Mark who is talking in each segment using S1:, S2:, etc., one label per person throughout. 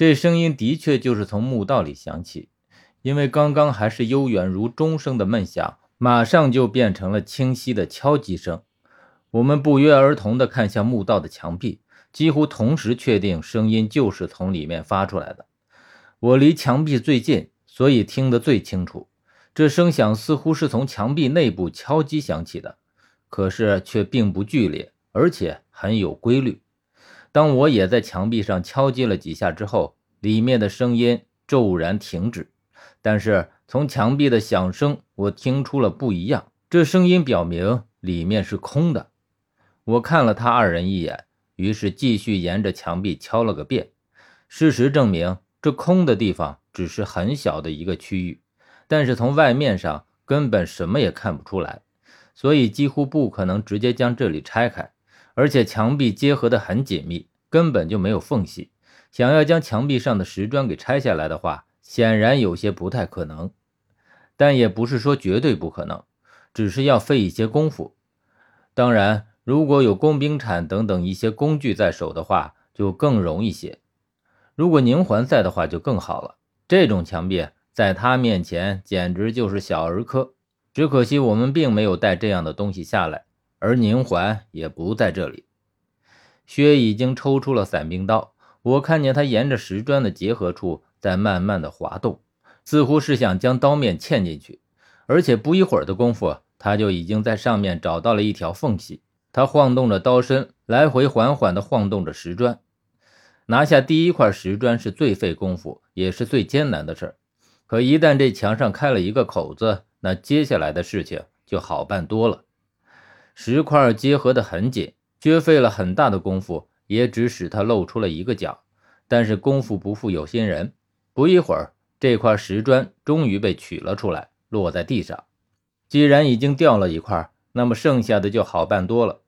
S1: 这声音的确就是从墓道里响起，因为刚刚还是悠远如钟声的闷响，马上就变成了清晰的敲击声。我们不约而同地看向墓道的墙壁，几乎同时确定声音就是从里面发出来的。我离墙壁最近，所以听得最清楚。这声响似乎是从墙壁内部敲击响起的，可是却并不剧烈，而且很有规律。当我也在墙壁上敲击了几下之后，里面的声音骤然停止。但是从墙壁的响声，我听出了不一样。这声音表明里面是空的。我看了他二人一眼，于是继续沿着墙壁敲了个遍。事实证明，这空的地方只是很小的一个区域。但是从外面上根本什么也看不出来，所以几乎不可能直接将这里拆开，而且墙壁结合得很紧密，根本就没有缝隙。想要将墙壁上的石砖给拆下来的话，显然有些不太可能。但也不是说绝对不可能，只是要费一些功夫。当然，如果有工兵铲等等一些工具在手的话，就更容易些。如果宁环在的话，就更好了。这种墙壁。在他面前简直就是小儿科，只可惜我们并没有带这样的东西下来，而宁环也不在这里。薛已经抽出了伞兵刀，我看见他沿着石砖的结合处在慢慢的滑动，似乎是想将刀面嵌进去，而且不一会儿的功夫，他就已经在上面找到了一条缝隙。他晃动着刀身，来回缓缓地晃动着石砖。拿下第一块石砖是最费功夫，也是最艰难的事儿。可一旦这墙上开了一个口子，那接下来的事情就好办多了。石块结合得很紧，却费了很大的功夫，也只使他露出了一个角。但是功夫不负有心人，不一会儿，这块石砖终于被取了出来，落在地上。既然已经掉了一块，那么剩下的就好办多了。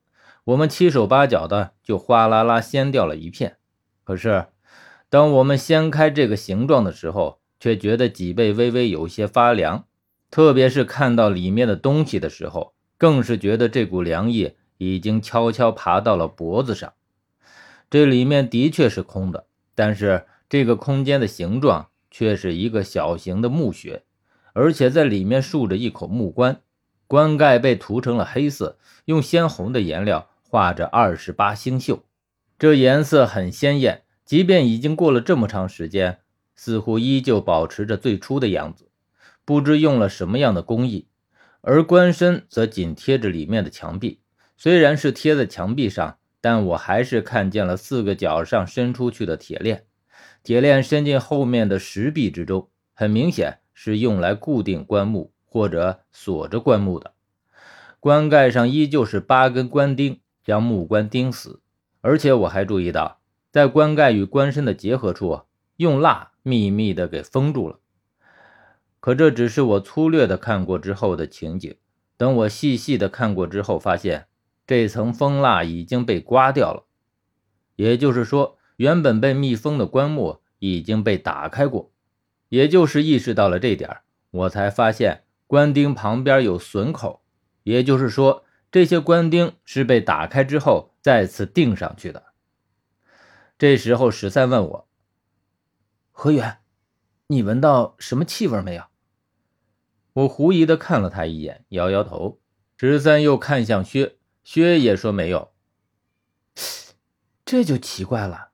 S1: 我们七手八脚的就哗啦啦掀掉了一片。可是，当我们掀开这个形状的时候，却觉得脊背微微有些发凉，特别是看到里面的东西的时候，更是觉得这股凉意已经悄悄爬到了脖子上。这里面的确是空的，但是这个空间的形状却是一个小型的墓穴，而且在里面竖着一口木棺，棺盖被涂成了黑色，用鲜红的颜料画着二十八星宿，这颜色很鲜艳，即便已经过了这么长时间。似乎依旧保持着最初的样子，不知用了什么样的工艺。而棺身则紧贴着里面的墙壁，虽然是贴在墙壁上，但我还是看见了四个角上伸出去的铁链，铁链伸进后面的石壁之中，很明显是用来固定棺木或者锁着棺木的。棺盖上依旧是八根棺钉将木棺钉死，而且我还注意到，在棺盖与棺身的结合处。用蜡密密的给封住了，可这只是我粗略的看过之后的情景。等我细细的看过之后，发现这层蜂蜡已经被刮掉了，也就是说，原本被密封的棺木已经被打开过。也就是意识到了这点，我才发现棺钉旁边有损口，也就是说，这些棺钉是被打开之后再次钉上去的。这时候，十三问我。
S2: 何源，你闻到什么气味没有？
S1: 我狐疑的看了他一眼，摇摇头。十三又看向薛，薛也说没有。
S2: 这就奇怪了。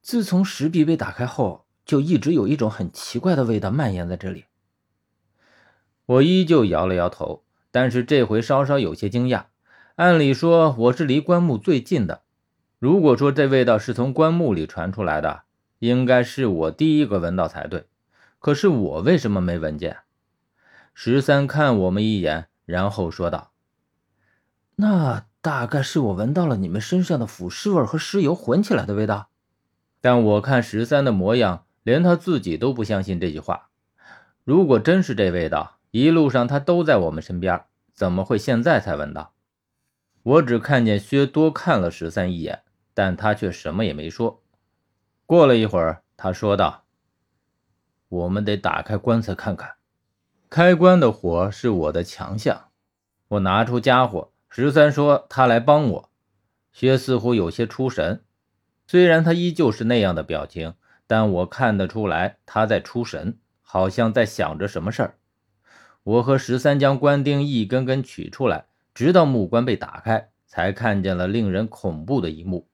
S2: 自从石壁被打开后，就一直有一种很奇怪的味道蔓延在这里。
S1: 我依旧摇了摇头，但是这回稍稍有些惊讶。按理说我是离棺木最近的，如果说这味道是从棺木里传出来的。应该是我第一个闻到才对，可是我为什么没闻见？十三看我们一眼，然后说道：“
S2: 那大概是我闻到了你们身上的腐尸味和尸油混起来的味道。”
S1: 但我看十三的模样，连他自己都不相信这句话。如果真是这味道，一路上他都在我们身边，怎么会现在才闻到？我只看见薛多看了十三一眼，但他却什么也没说。过了一会儿，他说道：“我们得打开棺材看看。开棺的活是我的强项。”我拿出家伙，十三说他来帮我。薛似乎有些出神，虽然他依旧是那样的表情，但我看得出来他在出神，好像在想着什么事儿。我和十三将官钉一根根取出来，直到木棺被打开，才看见了令人恐怖的一幕：